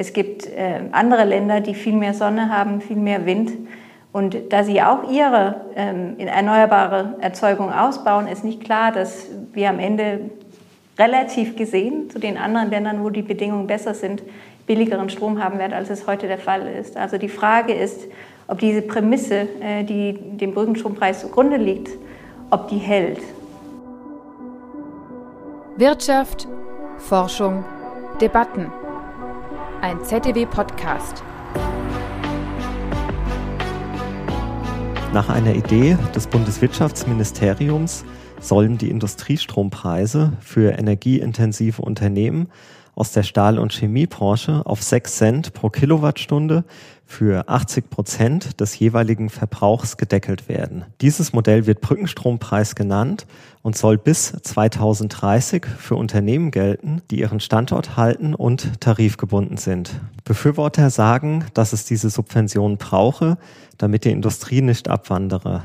Es gibt äh, andere Länder, die viel mehr Sonne haben, viel mehr Wind. Und da sie auch ihre ähm, erneuerbare Erzeugung ausbauen, ist nicht klar, dass wir am Ende relativ gesehen zu den anderen Ländern, wo die Bedingungen besser sind, billigeren Strom haben werden, als es heute der Fall ist. Also die Frage ist, ob diese Prämisse, äh, die dem Brückenstrompreis zugrunde liegt, ob die hält. Wirtschaft, Forschung, Debatten ein ZDW-Podcast. Nach einer Idee des Bundeswirtschaftsministeriums sollen die Industriestrompreise für energieintensive Unternehmen aus der Stahl- und Chemiebranche auf 6 Cent pro Kilowattstunde für 80 Prozent des jeweiligen Verbrauchs gedeckelt werden. Dieses Modell wird Brückenstrompreis genannt und soll bis 2030 für Unternehmen gelten, die ihren Standort halten und tarifgebunden sind. Befürworter sagen, dass es diese Subventionen brauche, damit die Industrie nicht abwandere.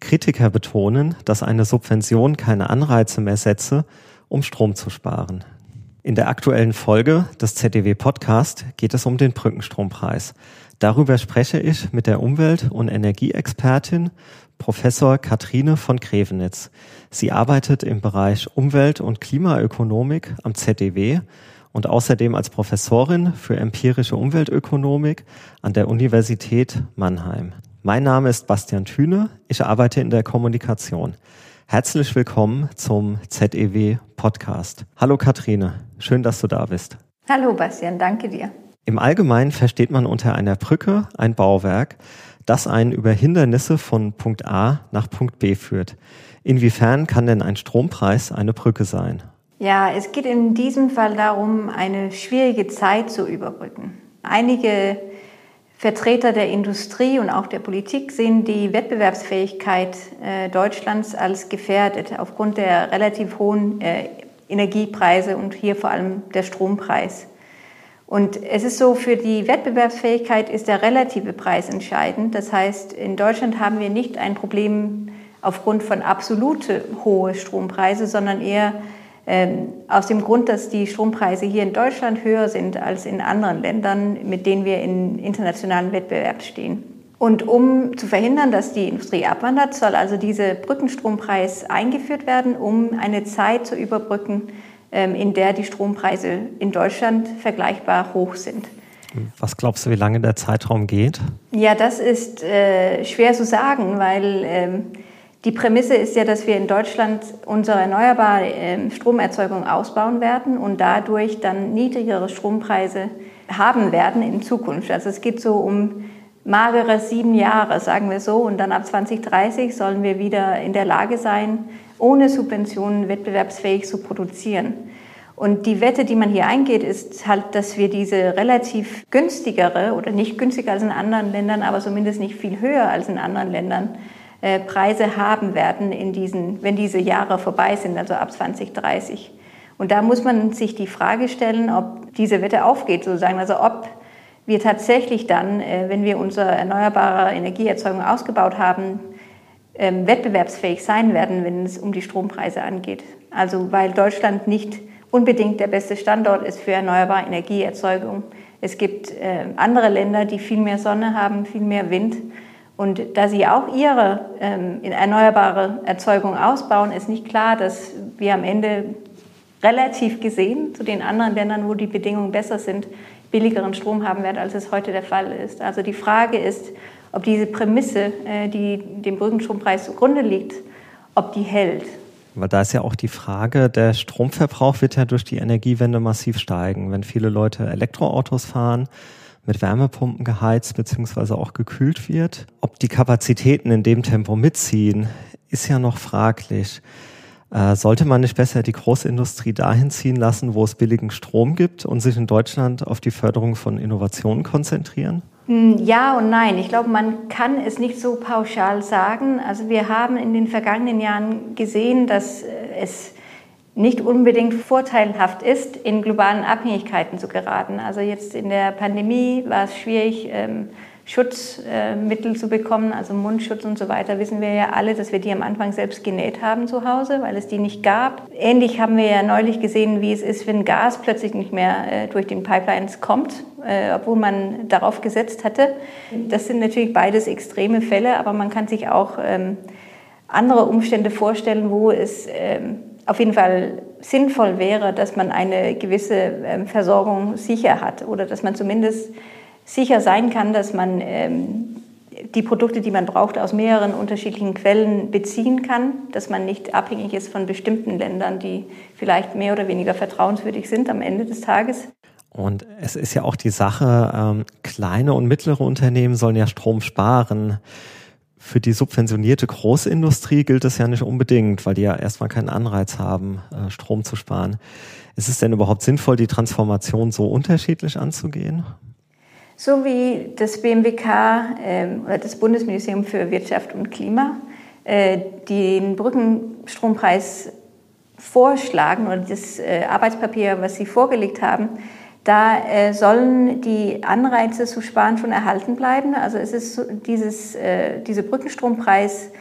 Kritiker betonen, dass eine Subvention keine Anreize mehr setze, um Strom zu sparen. In der aktuellen Folge des ZDW Podcast geht es um den Brückenstrompreis. Darüber spreche ich mit der Umwelt- und Energieexpertin Professor Katrine von Grevenitz. Sie arbeitet im Bereich Umwelt- und Klimaökonomik am ZDW und außerdem als Professorin für empirische Umweltökonomik an der Universität Mannheim. Mein Name ist Bastian Thüne, ich arbeite in der Kommunikation. Herzlich willkommen zum ZEW Podcast. Hallo Katrine, schön, dass du da bist. Hallo Bastian, danke dir. Im Allgemeinen versteht man unter einer Brücke ein Bauwerk, das einen über Hindernisse von Punkt A nach Punkt B führt. Inwiefern kann denn ein Strompreis eine Brücke sein? Ja, es geht in diesem Fall darum, eine schwierige Zeit zu überbrücken. Einige Vertreter der Industrie und auch der Politik sehen die Wettbewerbsfähigkeit äh, Deutschlands als gefährdet aufgrund der relativ hohen äh, Energiepreise und hier vor allem der Strompreis. Und es ist so, für die Wettbewerbsfähigkeit ist der relative Preis entscheidend. Das heißt, in Deutschland haben wir nicht ein Problem aufgrund von absolute hohe Strompreise, sondern eher ähm, aus dem Grund, dass die Strompreise hier in Deutschland höher sind als in anderen Ländern, mit denen wir in internationalen Wettbewerb stehen. Und um zu verhindern, dass die Industrie abwandert, soll also dieser Brückenstrompreis eingeführt werden, um eine Zeit zu überbrücken, ähm, in der die Strompreise in Deutschland vergleichbar hoch sind. Was glaubst du, wie lange der Zeitraum geht? Ja, das ist äh, schwer zu sagen, weil ähm, die Prämisse ist ja, dass wir in Deutschland unsere erneuerbare äh, Stromerzeugung ausbauen werden und dadurch dann niedrigere Strompreise haben werden in Zukunft. Also es geht so um magere sieben Jahre, sagen wir so, und dann ab 2030 sollen wir wieder in der Lage sein, ohne Subventionen wettbewerbsfähig zu produzieren. Und die Wette, die man hier eingeht, ist halt, dass wir diese relativ günstigere oder nicht günstiger als in anderen Ländern, aber zumindest nicht viel höher als in anderen Ländern, äh, Preise haben werden, in diesen, wenn diese Jahre vorbei sind, also ab 2030. Und da muss man sich die Frage stellen, ob diese Wette aufgeht, sozusagen, also ob wir tatsächlich dann, äh, wenn wir unsere erneuerbare Energieerzeugung ausgebaut haben, ähm, wettbewerbsfähig sein werden, wenn es um die Strompreise angeht. Also weil Deutschland nicht unbedingt der beste Standort ist für erneuerbare Energieerzeugung. Es gibt äh, andere Länder, die viel mehr Sonne haben, viel mehr Wind. Und da sie auch ihre ähm, erneuerbare Erzeugung ausbauen, ist nicht klar, dass wir am Ende relativ gesehen zu den anderen Ländern, wo die Bedingungen besser sind, billigeren Strom haben werden, als es heute der Fall ist. Also die Frage ist, ob diese Prämisse, äh, die dem Brückenstrompreis zugrunde liegt, ob die hält. Weil da ist ja auch die Frage, der Stromverbrauch wird ja durch die Energiewende massiv steigen. Wenn viele Leute Elektroautos fahren, mit Wärmepumpen geheizt bzw. auch gekühlt wird. Ob die Kapazitäten in dem Tempo mitziehen, ist ja noch fraglich. Äh, sollte man nicht besser die Großindustrie dahin ziehen lassen, wo es billigen Strom gibt und sich in Deutschland auf die Förderung von Innovationen konzentrieren? Hm, ja und nein. Ich glaube, man kann es nicht so pauschal sagen. Also wir haben in den vergangenen Jahren gesehen, dass äh, es nicht unbedingt vorteilhaft ist, in globalen Abhängigkeiten zu geraten. Also jetzt in der Pandemie war es schwierig, ähm, Schutzmittel zu bekommen, also Mundschutz und so weiter, wissen wir ja alle, dass wir die am Anfang selbst genäht haben zu Hause, weil es die nicht gab. Ähnlich haben wir ja neulich gesehen, wie es ist, wenn Gas plötzlich nicht mehr äh, durch den Pipelines kommt, äh, obwohl man darauf gesetzt hatte. Das sind natürlich beides extreme Fälle, aber man kann sich auch ähm, andere Umstände vorstellen, wo es ähm, auf jeden Fall sinnvoll wäre, dass man eine gewisse ähm, Versorgung sicher hat oder dass man zumindest sicher sein kann, dass man ähm, die Produkte, die man braucht, aus mehreren unterschiedlichen Quellen beziehen kann, dass man nicht abhängig ist von bestimmten Ländern, die vielleicht mehr oder weniger vertrauenswürdig sind am Ende des Tages. Und es ist ja auch die Sache, ähm, kleine und mittlere Unternehmen sollen ja Strom sparen. Für die subventionierte Großindustrie gilt das ja nicht unbedingt, weil die ja erstmal keinen Anreiz haben, äh, Strom zu sparen. Ist es denn überhaupt sinnvoll, die Transformation so unterschiedlich anzugehen? So wie das BMWK äh, oder das Bundesministerium für Wirtschaft und Klima äh, den Brückenstrompreis vorschlagen oder das äh, Arbeitspapier, was sie vorgelegt haben, da äh, sollen die Anreize zu sparen schon erhalten bleiben. Also es ist dieses, diese Brückenstrompreis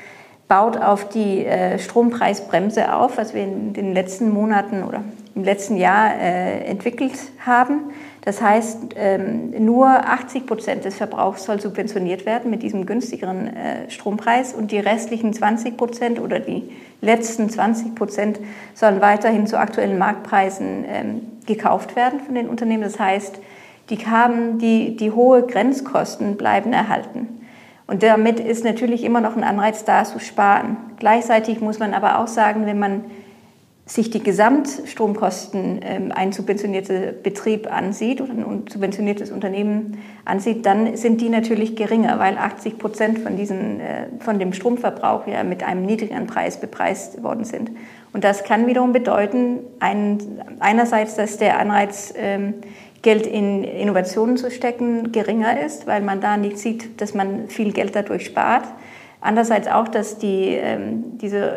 baut auf die Strompreisbremse auf, was wir in den letzten Monaten oder im letzten Jahr entwickelt haben. Das heißt, ähm, nur 80 Prozent des Verbrauchs soll subventioniert werden mit diesem günstigeren äh, Strompreis und die restlichen 20 Prozent oder die letzten 20 Prozent sollen weiterhin zu aktuellen Marktpreisen ähm, gekauft werden von den Unternehmen. Das heißt, die, haben die, die hohe Grenzkosten bleiben erhalten. Und damit ist natürlich immer noch ein Anreiz da, zu sparen. Gleichzeitig muss man aber auch sagen, wenn man sich die Gesamtstromkosten ähm, ein subventionierter Betrieb ansieht oder ein subventioniertes Unternehmen ansieht, dann sind die natürlich geringer, weil 80 Prozent von, diesen, äh, von dem Stromverbrauch ja mit einem niedrigeren Preis bepreist worden sind. Und das kann wiederum bedeuten, ein, einerseits, dass der Anreiz, ähm, Geld in Innovationen zu stecken, geringer ist, weil man da nicht sieht, dass man viel Geld dadurch spart. Andererseits auch, dass die, ähm, diese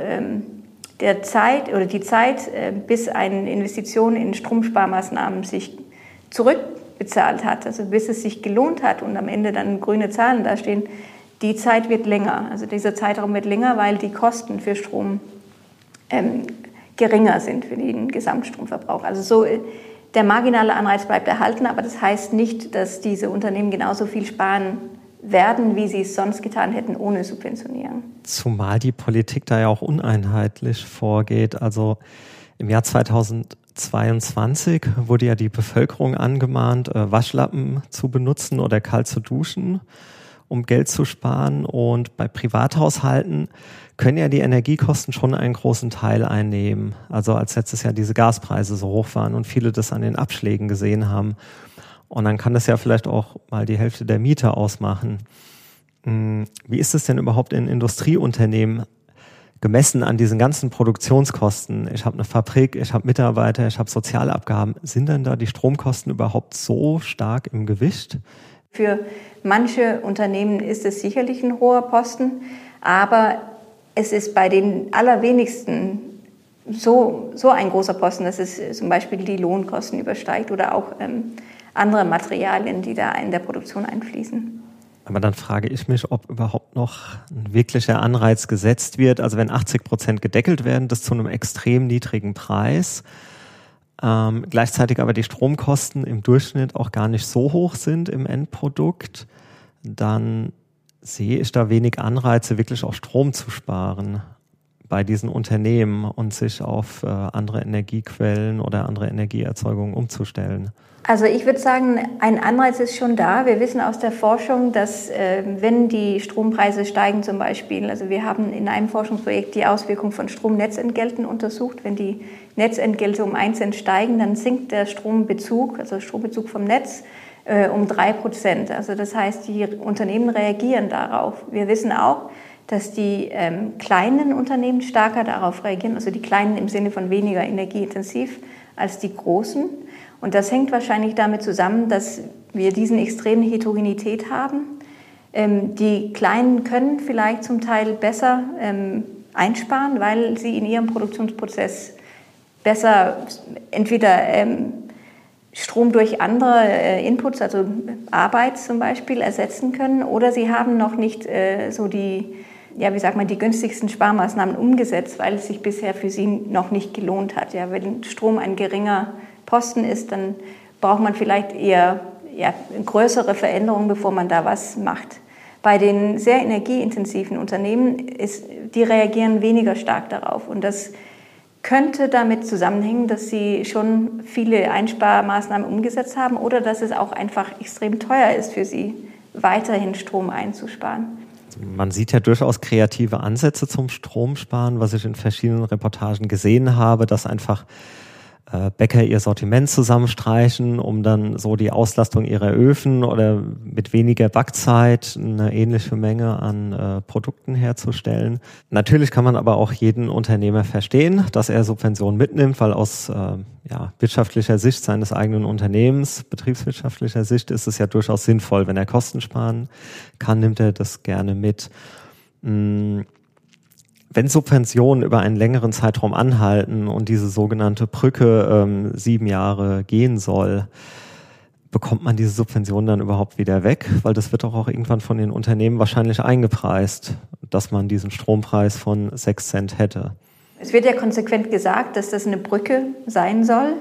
der Zeit oder die Zeit, äh, bis eine Investition in Stromsparmaßnahmen sich zurückbezahlt hat, also bis es sich gelohnt hat und am Ende dann grüne Zahlen dastehen, die Zeit wird länger. Also dieser Zeitraum wird länger, weil die Kosten für Strom ähm, geringer sind für den Gesamtstromverbrauch. Also so äh, der marginale Anreiz bleibt erhalten, aber das heißt nicht, dass diese Unternehmen genauso viel sparen werden, wie sie es sonst getan hätten ohne Subventionierung. Zumal die Politik da ja auch uneinheitlich vorgeht. Also im Jahr 2022 wurde ja die Bevölkerung angemahnt, äh, Waschlappen zu benutzen oder kalt zu duschen, um Geld zu sparen. Und bei Privathaushalten können ja die Energiekosten schon einen großen Teil einnehmen. Also als letztes Jahr diese Gaspreise so hoch waren und viele das an den Abschlägen gesehen haben. Und dann kann das ja vielleicht auch mal die Hälfte der Miete ausmachen. Hm, wie ist es denn überhaupt in Industrieunternehmen gemessen an diesen ganzen Produktionskosten? Ich habe eine Fabrik, ich habe Mitarbeiter, ich habe Sozialabgaben. Sind denn da die Stromkosten überhaupt so stark im Gewicht? Für manche Unternehmen ist es sicherlich ein hoher Posten, aber es ist bei den allerwenigsten so, so ein großer Posten, dass es zum Beispiel die Lohnkosten übersteigt oder auch ähm, andere Materialien, die da in der Produktion einfließen. Aber dann frage ich mich, ob überhaupt noch ein wirklicher Anreiz gesetzt wird. Also wenn 80 Prozent gedeckelt werden, das zu einem extrem niedrigen Preis, ähm, gleichzeitig aber die Stromkosten im Durchschnitt auch gar nicht so hoch sind im Endprodukt, dann sehe ich da wenig Anreize, wirklich auch Strom zu sparen bei diesen Unternehmen und sich auf äh, andere Energiequellen oder andere Energieerzeugungen umzustellen. Also ich würde sagen, ein Anreiz ist schon da. Wir wissen aus der Forschung, dass äh, wenn die Strompreise steigen zum Beispiel, also wir haben in einem Forschungsprojekt die Auswirkung von Stromnetzentgelten untersucht. Wenn die Netzentgelte um 1 Cent steigen, dann sinkt der Strombezug, also Strombezug vom Netz, äh, um 3 Prozent. Also das heißt, die Unternehmen reagieren darauf. Wir wissen auch, dass die ähm, kleinen Unternehmen stärker darauf reagieren, also die kleinen im Sinne von weniger energieintensiv als die großen. Und das hängt wahrscheinlich damit zusammen, dass wir diesen extremen Heterogenität haben. Ähm, die Kleinen können vielleicht zum Teil besser ähm, einsparen, weil sie in ihrem Produktionsprozess besser entweder ähm, Strom durch andere äh, Inputs, also Arbeit zum Beispiel, ersetzen können, oder sie haben noch nicht äh, so die, ja, wie sagt man, die günstigsten Sparmaßnahmen umgesetzt, weil es sich bisher für sie noch nicht gelohnt hat. Ja, wenn Strom ein geringer Posten ist, dann braucht man vielleicht eher ja, größere Veränderungen, bevor man da was macht. Bei den sehr energieintensiven Unternehmen ist, die reagieren weniger stark darauf und das könnte damit zusammenhängen, dass sie schon viele Einsparmaßnahmen umgesetzt haben oder dass es auch einfach extrem teuer ist für sie, weiterhin Strom einzusparen. Man sieht ja durchaus kreative Ansätze zum Stromsparen, was ich in verschiedenen Reportagen gesehen habe, dass einfach Bäcker ihr Sortiment zusammenstreichen, um dann so die Auslastung ihrer Öfen oder mit weniger Backzeit eine ähnliche Menge an äh, Produkten herzustellen. Natürlich kann man aber auch jeden Unternehmer verstehen, dass er Subventionen mitnimmt, weil aus äh, ja, wirtschaftlicher Sicht seines eigenen Unternehmens, betriebswirtschaftlicher Sicht ist es ja durchaus sinnvoll, wenn er Kosten sparen kann, nimmt er das gerne mit. Hm wenn Subventionen über einen längeren Zeitraum anhalten und diese sogenannte Brücke ähm, sieben Jahre gehen soll, bekommt man diese Subventionen dann überhaupt wieder weg? Weil das wird doch auch irgendwann von den Unternehmen wahrscheinlich eingepreist, dass man diesen Strompreis von sechs Cent hätte. Es wird ja konsequent gesagt, dass das eine Brücke sein soll.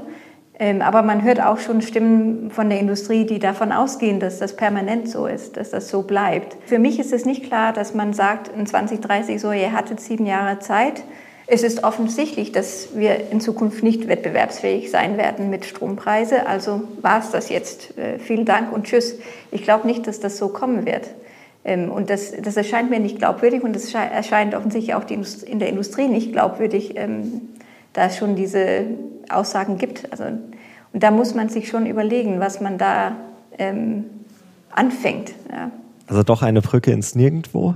Ähm, aber man hört auch schon Stimmen von der Industrie, die davon ausgehen, dass das permanent so ist, dass das so bleibt. Für mich ist es nicht klar, dass man sagt, in 2030 so, ihr hattet sieben Jahre Zeit. Es ist offensichtlich, dass wir in Zukunft nicht wettbewerbsfähig sein werden mit Strompreise. Also war es das jetzt. Äh, vielen Dank und tschüss. Ich glaube nicht, dass das so kommen wird. Ähm, und das, das erscheint mir nicht glaubwürdig und das erscheint offensichtlich auch in der Industrie nicht glaubwürdig, ähm, da schon diese Aussagen gibt. Also, und da muss man sich schon überlegen, was man da ähm, anfängt. Ja. Also doch eine Brücke ins Nirgendwo?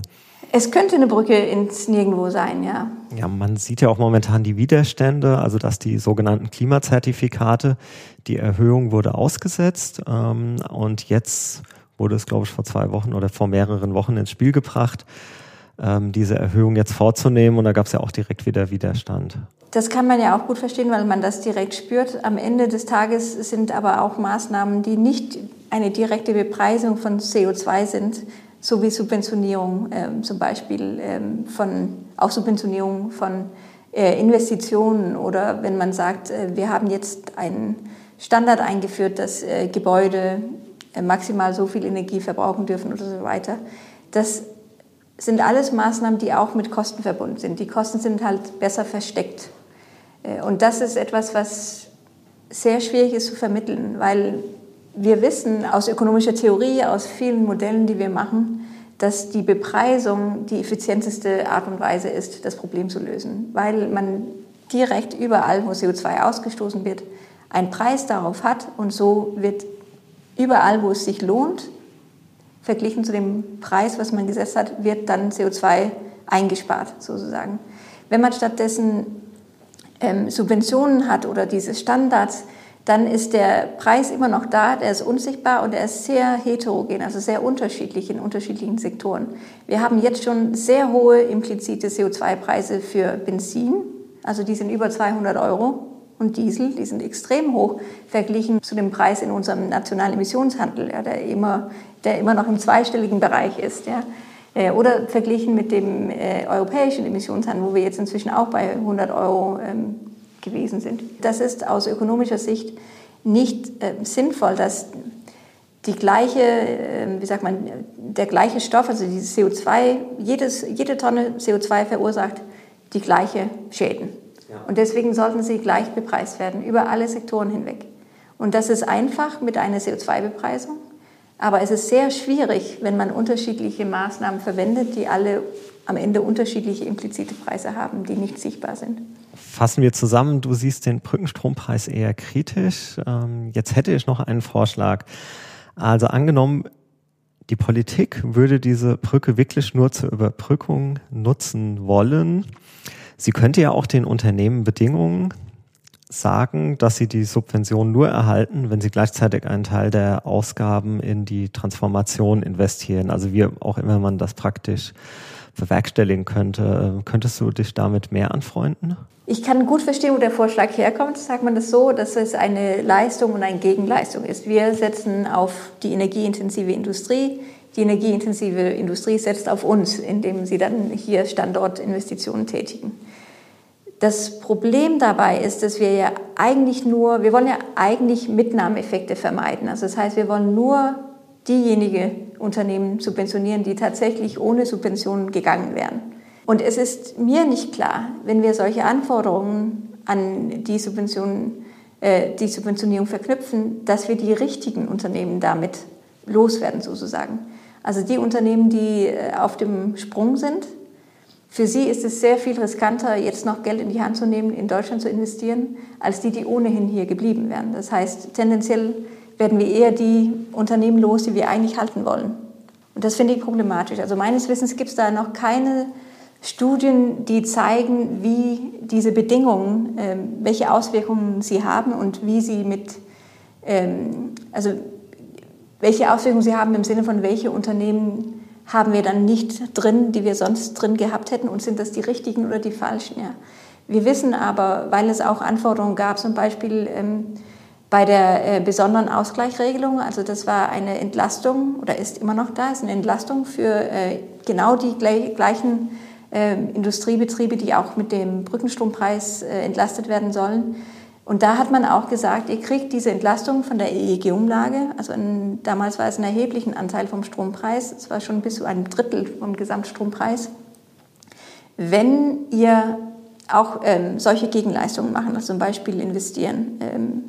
Es könnte eine Brücke ins Nirgendwo sein, ja. Ja, man sieht ja auch momentan die Widerstände, also dass die sogenannten Klimazertifikate, die Erhöhung wurde ausgesetzt ähm, und jetzt wurde es, glaube ich, vor zwei Wochen oder vor mehreren Wochen ins Spiel gebracht, ähm, diese Erhöhung jetzt vorzunehmen und da gab es ja auch direkt wieder Widerstand. Das kann man ja auch gut verstehen, weil man das direkt spürt. Am Ende des Tages sind aber auch Maßnahmen, die nicht eine direkte Bepreisung von CO2 sind, so wie Subventionierung äh, zum Beispiel äh, von, auch Subventionierung von äh, Investitionen oder wenn man sagt, äh, wir haben jetzt einen Standard eingeführt, dass äh, Gebäude äh, maximal so viel Energie verbrauchen dürfen oder so weiter. Das sind alles Maßnahmen, die auch mit Kosten verbunden sind. Die Kosten sind halt besser versteckt und das ist etwas, was sehr schwierig ist zu vermitteln, weil wir wissen aus ökonomischer Theorie, aus vielen Modellen, die wir machen, dass die Bepreisung die effizienteste Art und Weise ist, das Problem zu lösen, weil man direkt überall, wo CO2 ausgestoßen wird, einen Preis darauf hat und so wird überall, wo es sich lohnt, verglichen zu dem Preis, was man gesetzt hat, wird dann CO2 eingespart sozusagen. Wenn man stattdessen ähm, Subventionen hat oder diese Standards, dann ist der Preis immer noch da, der ist unsichtbar und er ist sehr heterogen, also sehr unterschiedlich in unterschiedlichen Sektoren. Wir haben jetzt schon sehr hohe implizite CO2-Preise für Benzin, also die sind über 200 Euro und Diesel, die sind extrem hoch verglichen zu dem Preis in unserem nationalen Emissionshandel, ja, der, immer, der immer noch im zweistelligen Bereich ist. Ja. Äh, oder verglichen mit dem äh, europäischen Emissionshandel, wo wir jetzt inzwischen auch bei 100 Euro ähm, gewesen sind. Das ist aus ökonomischer Sicht nicht äh, sinnvoll, dass die gleiche, äh, wie sagt man, der gleiche Stoff, also dieses CO2, jedes, jede Tonne CO2 verursacht die gleiche Schäden. Ja. Und deswegen sollten sie gleich bepreist werden, über alle Sektoren hinweg. Und das ist einfach mit einer CO2-Bepreisung. Aber es ist sehr schwierig, wenn man unterschiedliche Maßnahmen verwendet, die alle am Ende unterschiedliche implizite Preise haben, die nicht sichtbar sind. Fassen wir zusammen, du siehst den Brückenstrompreis eher kritisch. Ähm, jetzt hätte ich noch einen Vorschlag. Also angenommen, die Politik würde diese Brücke wirklich nur zur Überbrückung nutzen wollen. Sie könnte ja auch den Unternehmen Bedingungen sagen, dass sie die Subvention nur erhalten, wenn sie gleichzeitig einen Teil der Ausgaben in die Transformation investieren. Also wie auch immer man das praktisch bewerkstelligen könnte. Könntest du dich damit mehr anfreunden? Ich kann gut verstehen, wo der Vorschlag herkommt. Sagt man das so, dass es eine Leistung und eine Gegenleistung ist. Wir setzen auf die energieintensive Industrie. Die energieintensive Industrie setzt auf uns, indem sie dann hier Standortinvestitionen tätigen. Das Problem dabei ist, dass wir ja eigentlich nur, wir wollen ja eigentlich Mitnahmeeffekte vermeiden. Also das heißt, wir wollen nur diejenigen Unternehmen subventionieren, die tatsächlich ohne Subventionen gegangen wären. Und es ist mir nicht klar, wenn wir solche Anforderungen an die, Subventionen, äh, die Subventionierung verknüpfen, dass wir die richtigen Unternehmen damit loswerden, sozusagen. Also die Unternehmen, die äh, auf dem Sprung sind, für sie ist es sehr viel riskanter, jetzt noch Geld in die Hand zu nehmen, in Deutschland zu investieren, als die, die ohnehin hier geblieben wären. Das heißt, tendenziell werden wir eher die Unternehmen los, die wir eigentlich halten wollen. Und das finde ich problematisch. Also meines Wissens gibt es da noch keine Studien, die zeigen, wie diese Bedingungen, ähm, welche Auswirkungen sie haben und wie sie mit, ähm, also welche Auswirkungen sie haben im Sinne von, welche Unternehmen haben wir dann nicht drin, die wir sonst drin gehabt hätten und sind das die richtigen oder die falschen. Ja. Wir wissen aber, weil es auch Anforderungen gab, zum Beispiel ähm, bei der äh, besonderen Ausgleichsregelung, also das war eine Entlastung oder ist immer noch da, ist eine Entlastung für äh, genau die gleichen ähm, Industriebetriebe, die auch mit dem Brückenstrompreis äh, entlastet werden sollen. Und da hat man auch gesagt, ihr kriegt diese Entlastung von der EEG-Umlage. Also ein, damals war es ein erheblichen Anteil vom Strompreis. Es war schon bis zu einem Drittel vom Gesamtstrompreis. Wenn ihr auch ähm, solche Gegenleistungen machen, also zum Beispiel investieren. Ähm,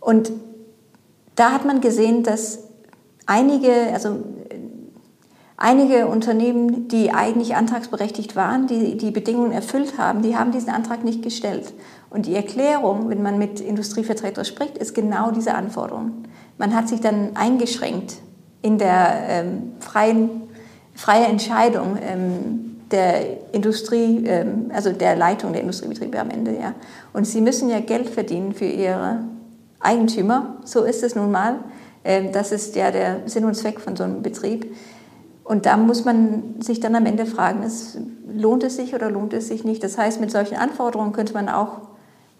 und da hat man gesehen, dass einige, also Einige Unternehmen, die eigentlich antragsberechtigt waren, die die Bedingungen erfüllt haben, die haben diesen Antrag nicht gestellt. Und die Erklärung, wenn man mit Industrievertretern spricht, ist genau diese Anforderung. Man hat sich dann eingeschränkt in der ähm, freien, freien Entscheidung ähm, der Industrie, ähm, also der Leitung der Industriebetriebe am Ende. Ja. Und sie müssen ja Geld verdienen für ihre Eigentümer. So ist es nun mal. Ähm, das ist ja der Sinn und Zweck von so einem Betrieb. Und da muss man sich dann am Ende fragen, ist, lohnt es sich oder lohnt es sich nicht? Das heißt, mit solchen Anforderungen könnte man auch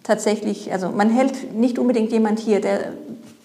tatsächlich, also man hält nicht unbedingt jemand hier, der,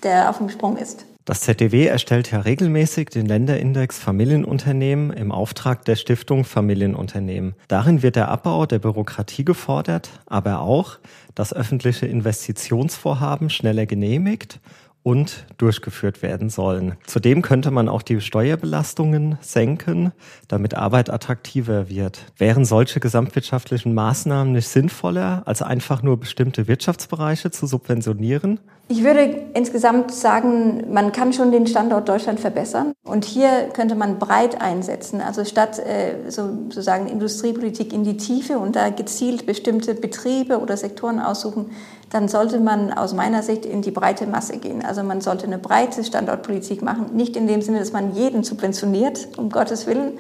der auf dem Sprung ist. Das ZDW erstellt ja regelmäßig den Länderindex Familienunternehmen im Auftrag der Stiftung Familienunternehmen. Darin wird der Abbau der Bürokratie gefordert, aber auch, dass öffentliche Investitionsvorhaben schneller genehmigt und durchgeführt werden sollen. Zudem könnte man auch die Steuerbelastungen senken, damit Arbeit attraktiver wird. Wären solche gesamtwirtschaftlichen Maßnahmen nicht sinnvoller, als einfach nur bestimmte Wirtschaftsbereiche zu subventionieren? Ich würde insgesamt sagen, man kann schon den Standort Deutschland verbessern. Und hier könnte man breit einsetzen. Also statt äh, so, sozusagen Industriepolitik in die Tiefe und da gezielt bestimmte Betriebe oder Sektoren aussuchen, dann sollte man aus meiner Sicht in die breite Masse gehen. Also man sollte eine breite Standortpolitik machen. Nicht in dem Sinne, dass man jeden subventioniert, um Gottes Willen.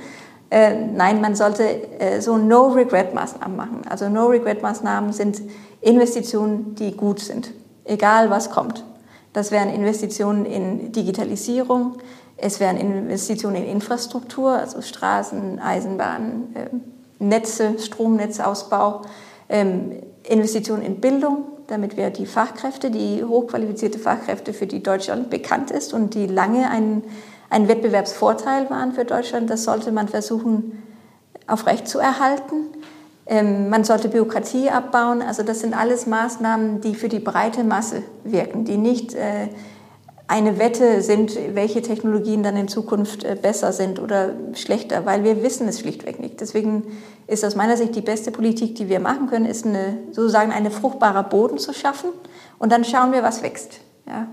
Äh, nein, man sollte äh, so No-Regret-Maßnahmen machen. Also No-Regret-Maßnahmen sind Investitionen, die gut sind egal was kommt. Das wären Investitionen in Digitalisierung, es wären Investitionen in Infrastruktur, also Straßen, Eisenbahnen, ähm, Netze, Stromnetzausbau, ähm, Investitionen in Bildung, damit wir die Fachkräfte, die hochqualifizierte Fachkräfte, für die Deutschland bekannt ist und die lange ein, ein Wettbewerbsvorteil waren für Deutschland, das sollte man versuchen aufrechtzuerhalten. Ähm, man sollte Bürokratie abbauen. Also das sind alles Maßnahmen, die für die breite Masse wirken, die nicht äh, eine Wette sind, welche Technologien dann in Zukunft äh, besser sind oder schlechter, weil wir wissen es schlichtweg nicht. Deswegen ist aus meiner Sicht die beste Politik, die wir machen können, ist eine, sozusagen einen fruchtbarer Boden zu schaffen und dann schauen wir, was wächst. Ja?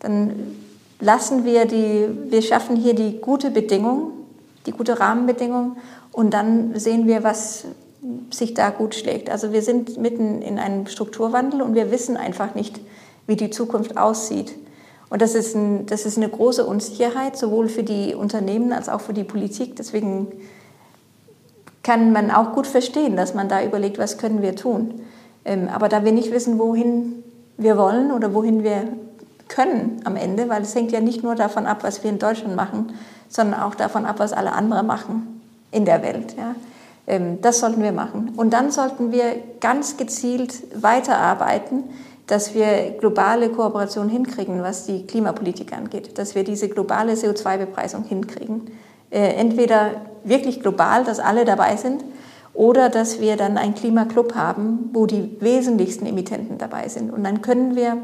Dann lassen wir die, wir schaffen hier die gute Bedingung, die gute Rahmenbedingung und dann sehen wir, was, sich da gut schlägt. Also wir sind mitten in einem Strukturwandel und wir wissen einfach nicht, wie die Zukunft aussieht. Und das ist, ein, das ist eine große Unsicherheit, sowohl für die Unternehmen als auch für die Politik. Deswegen kann man auch gut verstehen, dass man da überlegt, was können wir tun. Ähm, aber da wir nicht wissen, wohin wir wollen oder wohin wir können am Ende, weil es hängt ja nicht nur davon ab, was wir in Deutschland machen, sondern auch davon ab, was alle anderen machen in der Welt. Ja Ähm, das sollten wir machen. Und dann sollten wir ganz gezielt weiterarbeiten, dass wir globale Kooperation hinkriegen, was die Klimapolitik angeht, dass wir diese globale CO2-Bepreisung hinkriegen. Äh, entweder wirklich global, dass alle dabei sind, oder dass wir dann einen Klimaclub haben, wo die wesentlichsten Emittenten dabei sind. Und dann können wir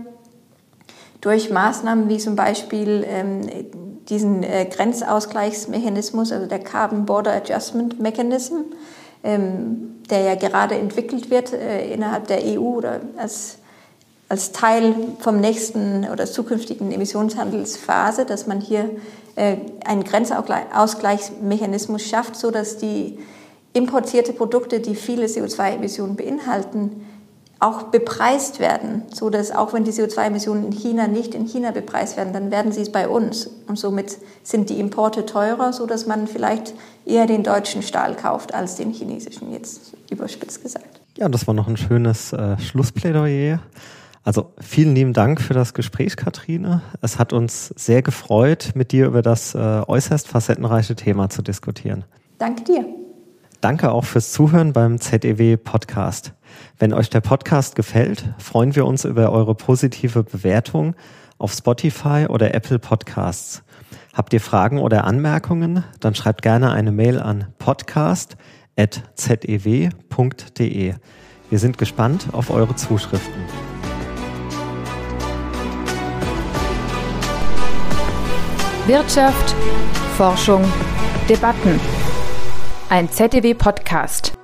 durch Maßnahmen wie zum Beispiel ähm, diesen äh, Grenzausgleichsmechanismus, also der Carbon Border Adjustment Mechanism, ähm, der ja gerade entwickelt wird äh, innerhalb der EU oder als, als Teil vom nächsten oder zukünftigen Emissionshandelsphase, dass man hier äh, einen Grenzausgleichsmechanismus schafft, sodass die importierte Produkte, die viele CO2-Emissionen beinhalten, auch bepreist werden, so dass auch wenn die CO2-Emissionen in China nicht in China bepreist werden, dann werden sie es bei uns und somit sind die Importe teurer, so dass man vielleicht eher den deutschen Stahl kauft als den chinesischen, jetzt überspitzt gesagt. Ja, das war noch ein schönes äh, Schlussplädoyer. Also vielen lieben Dank für das Gespräch, Katrine. Es hat uns sehr gefreut, mit dir über das äh, äußerst facettenreiche Thema zu diskutieren. Danke dir. Danke auch fürs Zuhören beim ZEW Podcast. Wenn euch der Podcast gefällt, freuen wir uns über eure positive Bewertung auf Spotify oder Apple Podcasts. Habt ihr Fragen oder Anmerkungen, dann schreibt gerne eine Mail an podcast.zew.de. Wir sind gespannt auf eure Zuschriften. Wirtschaft, Forschung, Debatten. Ein ZDW-Podcast.